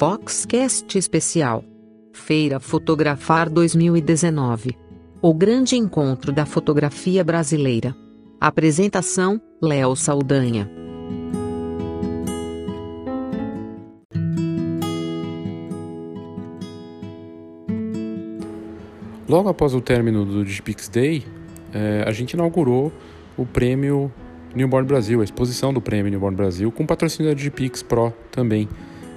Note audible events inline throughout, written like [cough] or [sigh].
Foxcast Especial. Feira Fotografar 2019. O grande encontro da fotografia brasileira. Apresentação: Léo Saldanha. Logo após o término do Digipix Day, eh, a gente inaugurou o prêmio Newborn Brasil, a exposição do prêmio Newborn Brasil, com patrocínio da Digipix Pro também.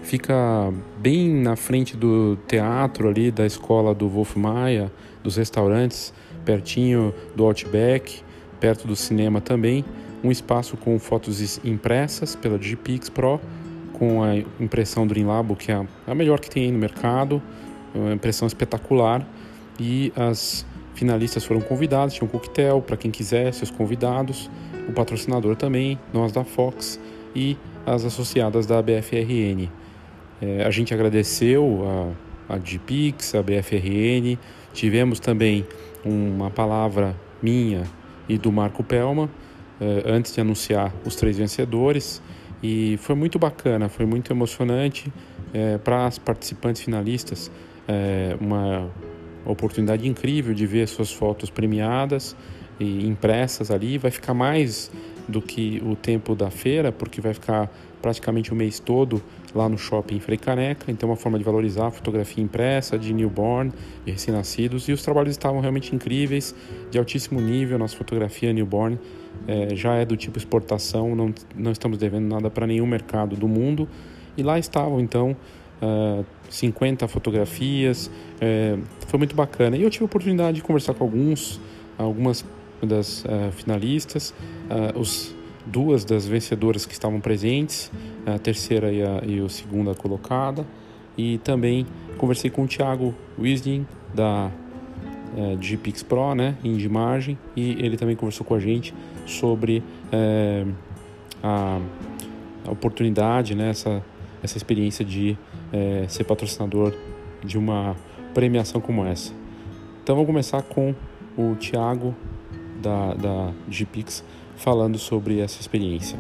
Fica bem na frente do teatro ali, da escola do Wolf Maia, dos restaurantes, pertinho do Outback, perto do cinema também. Um espaço com fotos impressas pela Digipix Pro, com a impressão Dreamlabo, que é a melhor que tem aí no mercado, uma impressão espetacular e as finalistas foram convidadas, tinha um coquetel para quem quisesse, os convidados, o patrocinador também, nós da Fox e as associadas da BFRN. É, a gente agradeceu a, a GPix, a BFRN, tivemos também uma palavra minha e do Marco Pelma é, antes de anunciar os três vencedores. E foi muito bacana, foi muito emocionante é, para as participantes finalistas, é, uma oportunidade incrível de ver suas fotos premiadas e impressas ali. Vai ficar mais do que o tempo da feira, porque vai ficar praticamente o mês todo lá no shopping Frei Caneca. Então, é uma forma de valorizar a fotografia impressa de newborn, de recém-nascidos. E os trabalhos estavam realmente incríveis, de altíssimo nível. Nossa fotografia newborn é, já é do tipo exportação, não, não estamos devendo nada para nenhum mercado do mundo. E lá estavam, então, uh, ah, 50 fotografias, uh, foi muito bacana. E eu tive a oportunidade de conversar com alguns, algumas das uh, finalistas, os duas das vencedoras que estavam presentes, a terceira e a, e a segunda colocada, e também conversei com o Thiago Wisding da é, GPix Pro, né, Margem, e ele também conversou com a gente sobre é, a, a, oportunidade, né, essa, essa experiência de é, ser patrocinador de uma premiação como essa. Então vamos começar com o Thiago da, da GPix falando sobre essa experiência.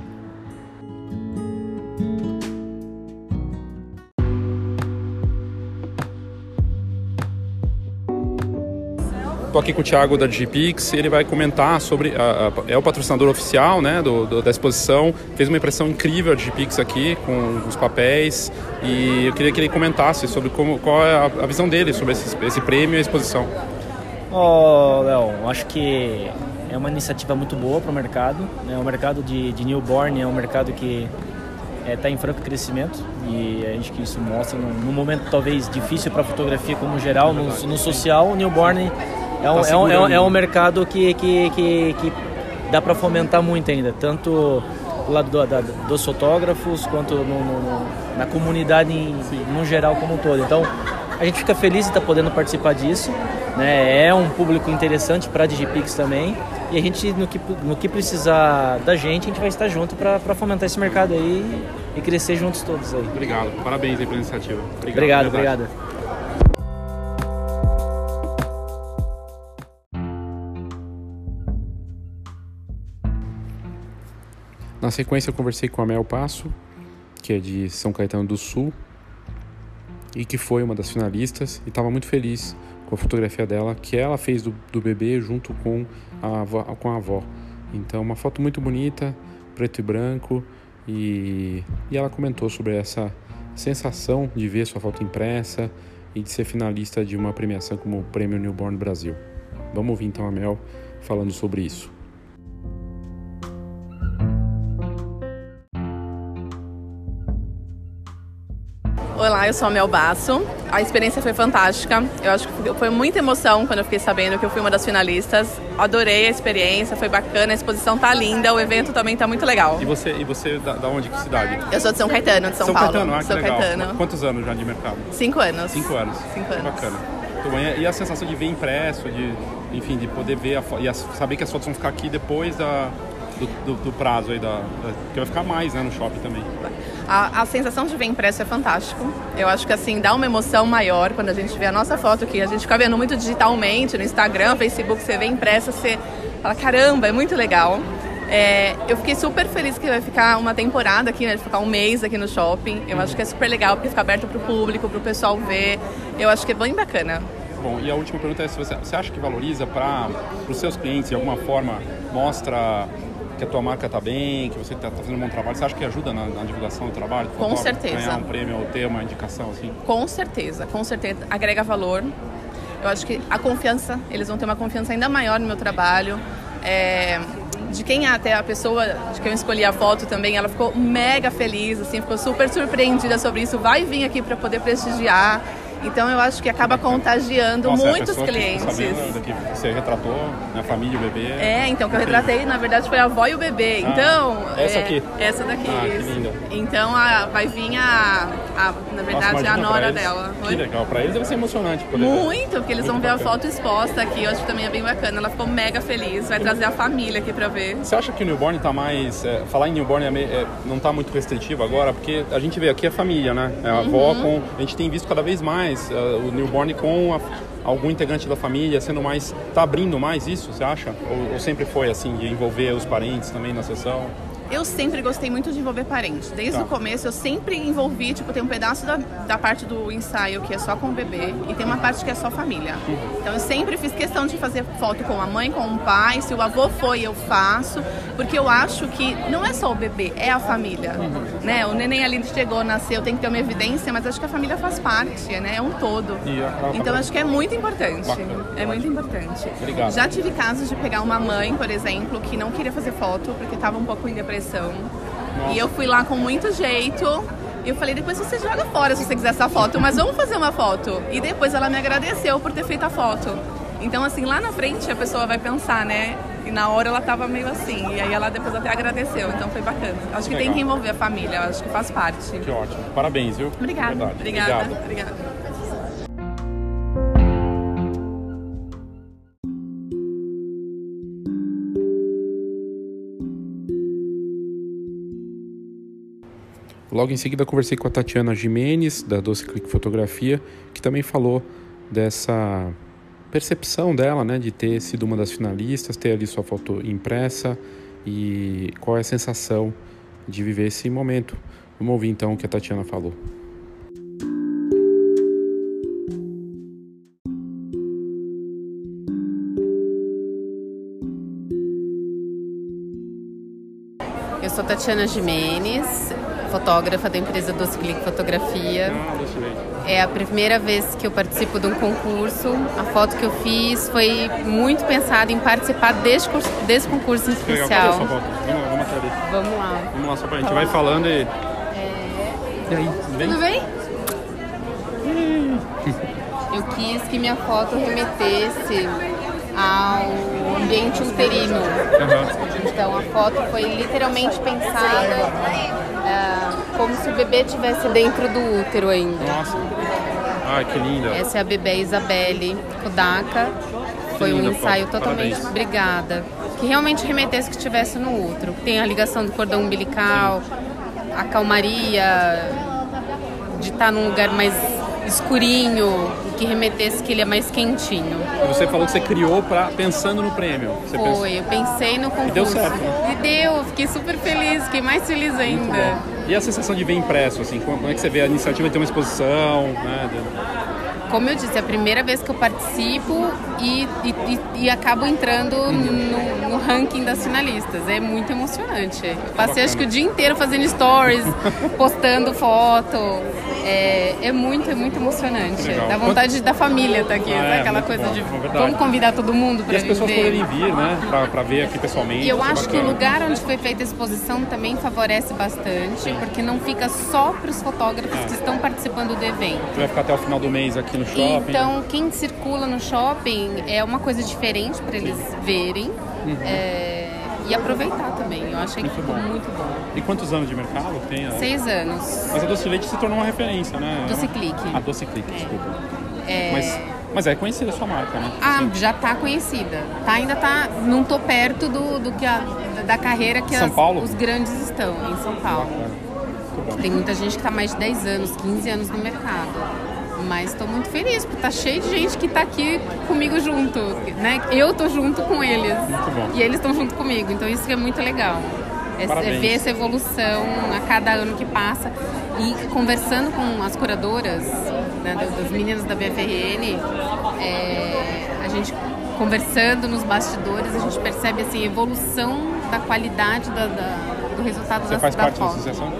Estou aqui com o Thiago da Digipix, ele vai comentar sobre, a, a, é o patrocinador oficial né, do, do, da exposição, fez uma impressão incrível a Digipix aqui, com os papéis, e eu queria que ele comentasse sobre como, qual é a, a visão dele sobre esse, esse prêmio e a exposição. Oh, Léo, acho que é uma iniciativa muito boa para o mercado. Né? O mercado de, de newborn é um mercado que está é, tá em franco crescimento e a gente que isso mostra num, momento talvez difícil para a fotografia como geral, no, no social, o newborn é um, tá é um, é um, é um mercado que, que, que, que dá para fomentar muito ainda, tanto do lado do, da, dos fotógrafos quanto no, no, na comunidade em, no geral como um todo. Então a gente fica feliz de estar tá podendo participar disso. Né? É um público interessante para a Digipix também. E a gente, no que, no que precisar da gente, a gente vai estar junto para fomentar esse mercado aí e crescer juntos todos aí. Obrigado, parabéns aí pela iniciativa. Obrigado, obrigado. obrigado. Na sequência, eu conversei com a Mel Passo, que é de São Caetano do Sul, e que foi uma das finalistas, e estava muito feliz a fotografia dela, que ela fez do, do bebê junto com a, avó, com a avó. Então, uma foto muito bonita, preto e branco, e, e ela comentou sobre essa sensação de ver sua foto impressa e de ser finalista de uma premiação como o Prêmio Newborn Brasil. Vamos ouvir então a Mel falando sobre isso. Olá, eu sou a Mel Basso. A experiência foi fantástica. Eu acho que foi muita emoção quando eu fiquei sabendo que eu fui uma das finalistas. Adorei a experiência, foi bacana, a exposição tá linda, o evento também tá muito legal. E você, e você da, da onde, que cidade? Eu sou de São Caetano, de São, São Paulo. Caetano, ah, que São legal. Caetano. Quantos anos já de mercado? Cinco anos. Cinco anos. Cinco anos. bacana. E a sensação de ver impresso, de, enfim, de poder ver a, e a, saber que as fotos vão ficar aqui depois da, do, do, do prazo aí, da, da, que vai ficar mais né, no shopping também. A, a, sensação de ver impresso é fantástico. Eu acho que assim dá uma emoção maior quando a gente vê a nossa foto que a gente fica vendo muito digitalmente no Instagram, Facebook, você vê impressa, você fala caramba, é muito legal. É, eu fiquei super feliz que vai ficar uma temporada aqui, né? Ficar um mês aqui no shopping. Eu acho que é super legal, porque fica aberto para o público, para o pessoal ver. Eu acho que é bem bacana. Bom, e a última pergunta é se você, você acha que valoriza para os seus clientes, de alguma forma, mostra que a tua marca está bem, que você está tá fazendo um bom trabalho, você acha que ajuda na, na divulgação do trabalho? Do com certeza. Ganhar um prêmio ou ter uma indicação assim? Com certeza, com certeza. Agrega valor. Eu acho que a confiança, eles vão ter uma confiança ainda maior no meu trabalho. É, de quem é até a pessoa de quem eu escolhi a foto também, ela ficou mega feliz, assim, ficou super surpreendida sobre isso. Vai vir aqui para poder prestigiar. Então eu acho que acaba contagiando Nossa, muitos é clientes. Que você retratou, né, a família e o bebê. É, então que eu retratei, na verdade, foi a avó e o bebê. Ah, então. Essa é, aqui. Essa daqui. Ah, que linda. Então a, vai vir a, a na verdade, Nossa, a nora dela. Que legal, pra eles deve ser emocionante. Poder Muito, porque eles Muito vão ver a foto exposta aqui. Eu acho que também é bem bacana. Ela ficou mega feliz, vai trazer a família aqui pra ver. Você acha que o newborn tá mais. É, falar em newborn é, é, não tá muito restritivo agora, porque a gente vê aqui a família, né? É a avó uhum. com. A gente tem visto cada vez mais uh, o newborn newborn com a, algum integrante da família sendo mais. Está abrindo mais isso, você acha? Ou, ou, sempre foi assim, de envolver os parentes também na sessão? Eu sempre gostei muito de envolver parentes. Desde tá. o começo eu sempre envolvi, tipo, tem um pedaço da, da parte do ensaio que é só com o bebê e tem uma parte que é só família. Uhum. Então eu sempre fiz questão de fazer foto com a mãe, com o pai. Se o avô foi, eu faço. Porque eu acho que não é só o bebê, é a família. Uhum. Né? O neném ali chegou, nasceu, tem que ter uma evidência, mas acho que a família faz parte, né? É um todo. Então acho que é muito importante. Bacana. É muito importante. Obrigado. Já tive casos de pegar uma mãe, por exemplo, que não queria fazer foto porque estava um pouco em depressão. Nossa. E eu fui lá com muito jeito. E eu falei, depois você joga fora se você quiser essa foto, mas vamos fazer uma foto. E depois ela me agradeceu por ter feito a foto. Então, assim, lá na frente a pessoa vai pensar, né? E na hora ela tava meio assim. E aí ela depois até agradeceu. Então foi bacana. Acho que Legal. tem que envolver a família. Acho que faz parte. Que ótimo. Parabéns, viu? Obrigada. Obrigada. Obrigado. Obrigada. Logo em seguida conversei com a Tatiana Jimenez, da Doce Click Fotografia, que também falou dessa percepção dela, né, de ter sido uma das finalistas, ter ali sua foto impressa e qual é a sensação de viver esse momento. Vamos ouvir então o que a Tatiana falou. Eu sou Tatiana Jimenez, fotógrafa da empresa Doce Click Fotografia. Ah, é a primeira vez que eu participo de um concurso. A foto que eu fiz foi muito pensada em participar desse, curso, desse concurso em especial. Legal. Vamos, vamos ali. Vamos lá. Vamos lá, só pra gente vai falando e... É... E aí, tudo bem? Tudo bem? eu quis que minha foto remetesse ao ambiente uterino. Uhum. Então a foto foi literalmente pensada uh, como se o bebê estivesse dentro do útero ainda. Nossa. Ai, que linda. Essa é a bebê Isabelle Kodaka. Foi um ensaio foto. totalmente Parabéns. obrigada. Que realmente remetesse que estivesse no útero. Tem a ligação do cordão umbilical, Sim. a calmaria, de estar num lugar mais escurinho, que remetesse que ele é mais quentinho. Você falou que você criou pra, pensando no prêmio. Você Foi, eu pensei no concurso. E deu certo, né? E deu, fiquei super feliz, fiquei mais feliz ainda. E a sensação de ver impresso, assim, como é que você vê a iniciativa de ter uma exposição, né? Como eu disse, é a primeira vez que eu participo e, e, e acabo entrando no, no, ranking das finalistas. É muito emocionante. Passei acho que o dia inteiro fazendo stories, [laughs] postando foto. É, é muito, é muito emocionante. Legal. Dá vontade da família estar tá aqui, ah, é, aquela coisa bom, de é vamos convidar todo mundo para vir. E as pessoas ver. poderem vir, né, para ver aqui pessoalmente. E eu acho que o lugar onde foi feita a exposição também favorece bastante, porque não fica só para os fotógrafos é. que estão participando do evento. Vai ficar até o final do mês aqui no shopping. Então, quem circula no shopping é uma coisa diferente para eles verem. Uhum. É, e aproveitar também. Eu achei muito que ficou bom. muito bom. E quantos anos de mercado tem? Seis anos. Mas a Doce Leite se tornou uma referência, né? Doce Clique. A Doce Clique, é. desculpa. É... Mas, mas é conhecida a sua marca, né? Ah, Sim. já tá conhecida. Tá, ainda tá. Não tô perto do, do que a, da carreira que as, os grandes estão em São Paulo. Tem muita gente que está mais de 10 anos, 15 anos no mercado. Mas estou muito feliz, porque tá cheio de gente que está aqui comigo junto, né? Eu tô junto com eles. E eles estão junto comigo, então isso é muito legal. É, é ver essa evolução a cada ano que passa. E conversando com as curadoras, né, das meninas da BFRN, é, a gente conversando nos bastidores, a gente percebe assim, a evolução da qualidade da, da, do resultado Você da, faz da parte da associação?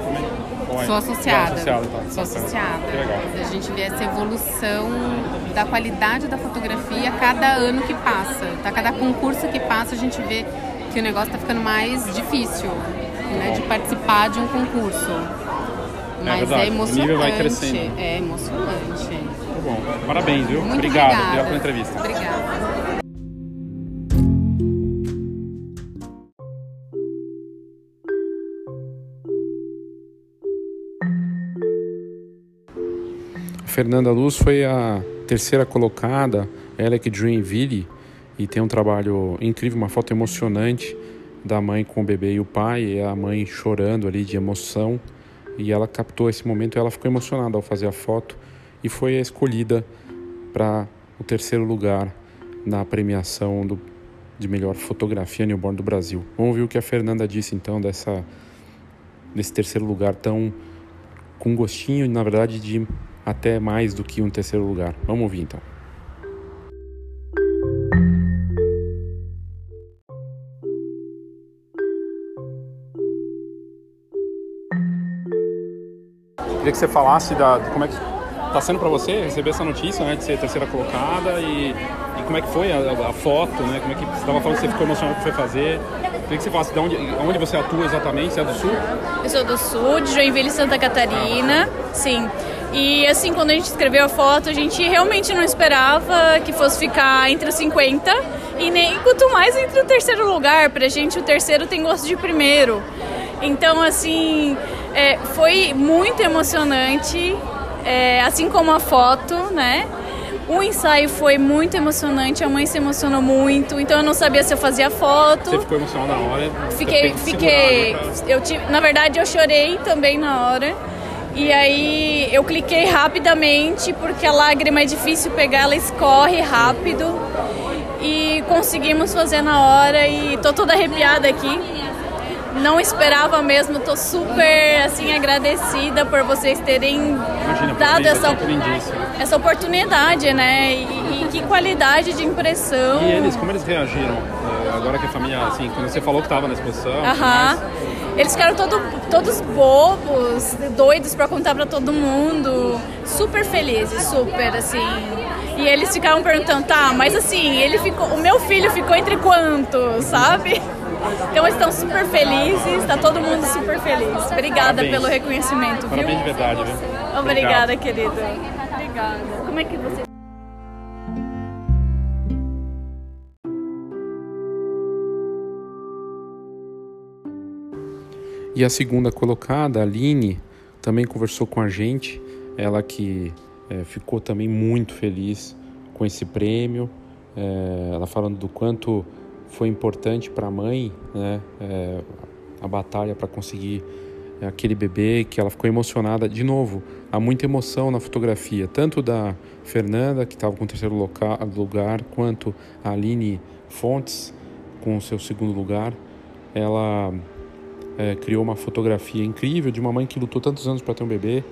É? Sou associada. associada tá. Sou associada. Que legal. A gente vê essa evolução da qualidade da fotografia a cada ano que passa. A cada concurso que passa, a gente vê que o negócio está ficando mais difícil né, de participar de um concurso. Mas é, é emocionante. O nível vai crescendo. É emocionante. Muito bom. Parabéns, viu? Muito obrigado, obrigada. obrigado pela entrevista. Obrigada. Fernanda Luz foi a terceira colocada, ela é que Dreamville, e tem um trabalho incrível, uma foto emocionante da mãe com o bebê e o pai, e a mãe chorando ali de emoção, e ela captou esse momento e ela ficou emocionada ao fazer a foto e foi escolhida para o terceiro lugar na premiação do, de melhor fotografia newborn do Brasil. Vamos ouvir o que a Fernanda disse então dessa desse terceiro lugar tão com gostinho, na verdade, de até mais do que um terceiro lugar. Vamos ouvir então. Queria que você falasse da de como é que está sendo para você receber essa notícia, né, de ser terceira colocada e, e como é que foi a, a, foto, né? Como é que você estava falando que você ficou emocionado que foi fazer? Queria que você falasse de onde, onde você atua exatamente, você é do Sul? Eu sou do Sul, de Joinville, Santa Catarina, sim. E assim, quando a gente escreveu a foto, a gente realmente não esperava que fosse ficar entre os 50 e nem quanto mais entre o terceiro lugar. Pra gente, o terceiro tem gosto de primeiro. Então, assim, é, foi muito emocionante, é, assim como a foto, né? O ensaio foi muito emocionante, a mãe se emocionou muito, então eu não sabia se eu fazia foto. Você ficou emocionada na hora? Fiquei, fiquei. Eu tive, na verdade, eu chorei também na hora. E aí eu cliquei rapidamente porque a lágrima é difícil pegar, ela escorre rápido. E conseguimos fazer na hora e tô toda arrepiada aqui. Não esperava mesmo, tô super assim agradecida por vocês terem Imagina, dado essa, lindíssimo. essa oportunidade, né? E, e, que qualidade de impressão. E eles, como eles reagiram? Eh, Agora que a família, assim, quando você falou que estava na exposição. Aham. Eles ficaram todo, todos bobos, doidos para contar para todo mundo, super felizes, super assim. E eles ficaram perguntando, tá, mas assim, ele ficou, o meu filho ficou entre quantos, sabe? Então estão super felizes, tá todo mundo super feliz. Obrigada Parabéns. pelo reconhecimento, Parabéns viu? de verdade, viu? Obrigada, querido. Obrigada. Como é que você E a segunda colocada, a Aline, também conversou com a gente. Ela que é, ficou também muito feliz com esse prêmio. É, ela falando do quanto foi importante para a mãe né, é, a batalha para conseguir aquele bebê, que ela ficou emocionada. De novo, há muita emoção na fotografia, tanto da Fernanda, que estava com o terceiro lugar, quanto a Aline Fontes, com o seu segundo lugar. Ela é, criou uma fotografia incrível de uma mãe que lutou tantos anos para ter um bebê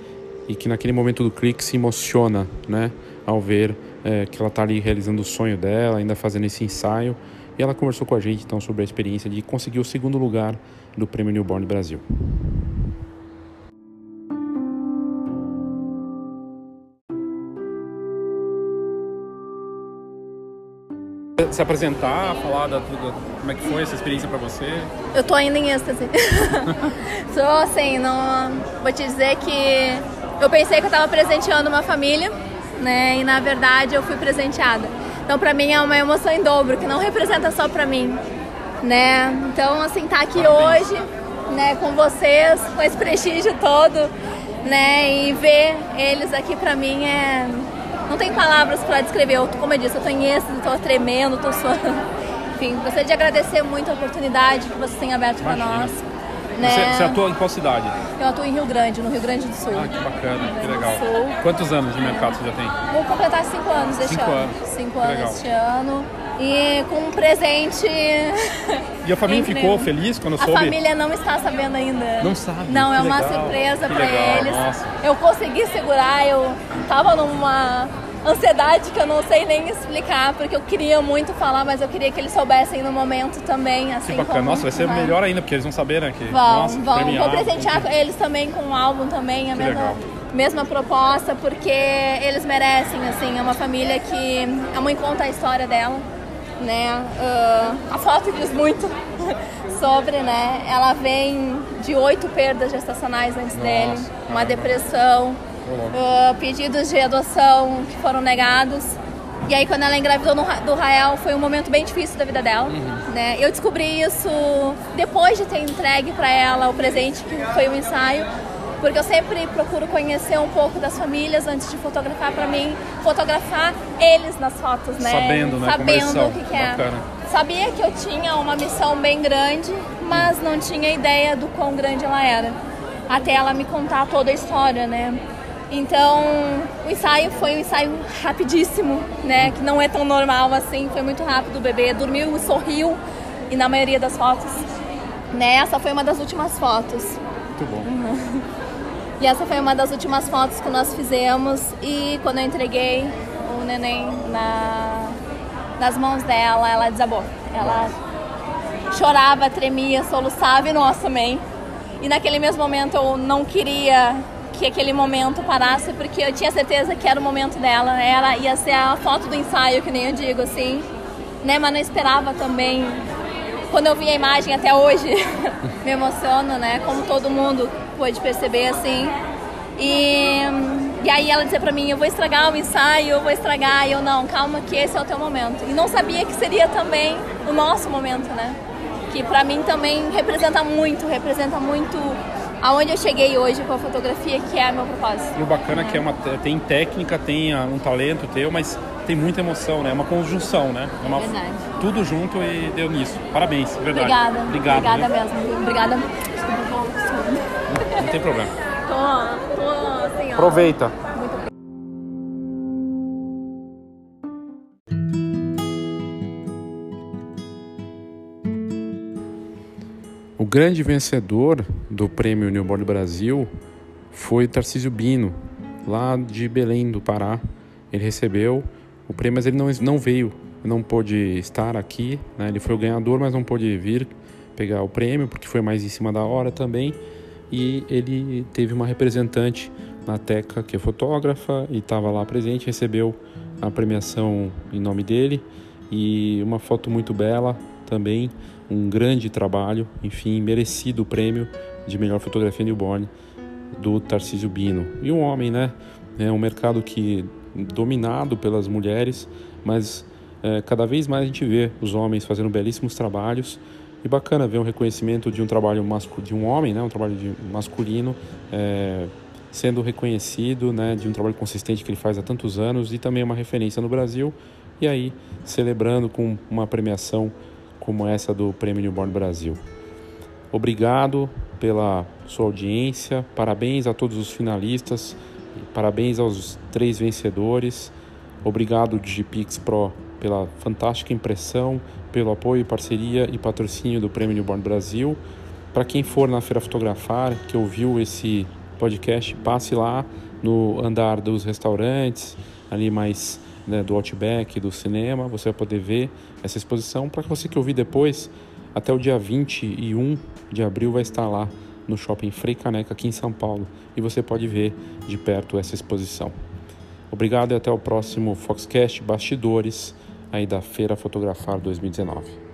e que naquele momento do clique se emociona, né, ao ver é, que ela está ali realizando o sonho dela, ainda fazendo esse ensaio. E ela conversou com a gente então sobre a experiência de conseguir o segundo lugar do Prêmio Newborn Brasil. Se apresentar, falar da, tudo, como é que foi essa experiência para você? Eu tô ainda em êxtase. [laughs] Sou assim, não. Vou te dizer que eu pensei que eu tava presenteando uma família, né? E na verdade eu fui presenteada. Então pra mim é uma emoção em dobro, que não representa só pra mim, né? Então assim, tá aqui Parabéns. hoje, né, com vocês, com esse prestígio todo, né? E ver eles aqui pra mim é. Não tem palavras pra descrever. Eu, como eu disse, eu tô em êxtase, tô tremendo, tô suando. Enfim, gostaria de agradecer muito a oportunidade que vocês têm aberto para nós. Né? Você, você atua em qual cidade? Eu atuo em Rio Grande, no Rio Grande do Sul. Ah, que bacana, que legal. Quantos anos de mercado você já tem? Vou completar cinco anos este Cinco ano. anos. Cinco Que anos legal. este ano. E com um presente. E a família [laughs] ficou feliz quando A soube? família não está sabendo ainda. Não sabe, Não, é uma legal, surpresa que para eles. nossa. Eu consegui segurar, eu tava numa ansiedade que eu não sei nem explicar, porque eu queria muito falar, mas eu queria que eles soubessem no momento também, assim Que bacana. como- Nossa, vai ser Vai. melhor ainda, porque eles vão saber, né? Que, Vão, nossa, vão. premiado, Vou presentear eles também com um álbum também, a Que mesma, legal. mesma proposta, porque eles merecem, assim, é uma família que a mãe conta a história dela, né? Ah, a foto diz muito [laughs] sobre, né? Ela vem de oito perdas gestacionais antes dele, uma depressão, ah, pedidos de adoção que foram negados. E aí quando ela engravidou no do Rael foi um momento bem difícil da vida dela, né? Eu descobri isso depois de ter entregue para ela o presente que foi o ensaio, porque eu sempre procuro conhecer um pouco das famílias antes de fotografar para mim, fotografar eles nas fotos, né? Sabendo, né, Sabendo o que, que é. Bacana. Sabia que eu tinha uma missão bem grande, mas não tinha ideia do quão grande ela era. Até ela me contar toda a história, né? Então, o ensaio foi um ensaio rapidíssimo, né? Que não é tão normal assim, foi muito rápido. O bebê dormiu e sorriu, e na maioria das fotos. Né? Essa foi uma das últimas fotos. Muito bom. E essa foi uma das últimas fotos que nós fizemos. E quando eu entreguei o neném na, nas mãos dela, ela desabou. Ela chorava, tremia, soluçava e nós também. E naquele mesmo momento eu não queria que aquele momento parasse, porque eu tinha certeza que era o momento dela. Ela ia ser a foto do ensaio, que nem eu digo assim. Né? Mas não esperava também quando eu vi a imagem até hoje, [laughs] me emociono, né? Como todo mundo pôde perceber, assim. E, e aí ela dizia pra mim, eu vou estragar o ensaio, eu vou estragar. E eu, não, calma que esse é o teu momento. E não sabia que seria também o nosso momento, né? Que pra mim também representa muito, representa muito aonde eu cheguei hoje com a fotografia, que é meu propósito. E o bacana é que é uma, tem técnica, tem ah, um talento teu, mas tem muita emoção, né? É uma conjunção, né? É uma, Verdade. Tudo junto e deu nisso. Parabéns, verdade. Obrigada. Obrigado, Obrigada viu? mesmo. Obrigada. Desculpa, vou- Não tem problema. Tô, tô assim, ó. Aproveita. Grande vencedor do prêmio Newborn Brasil foi Tarcísio Bino, lá de Belém do Pará. Ele recebeu o prêmio, mas ele não, não veio, não pôde estar aqui. né? Ele foi o ganhador, mas não pôde vir pegar o prêmio, porque foi mais em cima da hora também. E ele teve uma representante na Teca, que é fotógrafa, e estava lá presente, recebeu a premiação em nome dele. E uma foto muito bela também, um grande trabalho, enfim, merecido o prêmio de melhor fotografia newborn do Tarcísio Bino. E um homem, né? É um mercado que dominado pelas mulheres, mas é, cada vez mais a gente vê os homens fazendo belíssimos trabalhos e bacana ver um reconhecimento de um trabalho masculino, de um homem, né? Um trabalho de masculino é, sendo reconhecido, né? De um trabalho consistente que ele faz há tantos anos e também uma referência no Brasil e aí celebrando com uma premiação como essa do Prêmio Newborn Brasil. Obrigado pela sua audiência, parabéns a todos os finalistas, parabéns aos três vencedores, obrigado Digipix Pro pela fantástica impressão, pelo apoio, parceria e patrocínio do Prêmio Newborn Brasil. Para quem for na Feira Fotografar, que ouviu esse podcast, passe lá no andar dos restaurantes, ali mais né, do Outback, do cinema, você vai poder ver essa exposição. Para você que ouvir depois, até o dia 21 de abril vai estar lá no Shopping Frei Caneca, aqui em São Paulo, e você pode ver de perto essa exposição. Obrigado e até o próximo Foxcast Bastidores aí da Feira Fotografar 2019.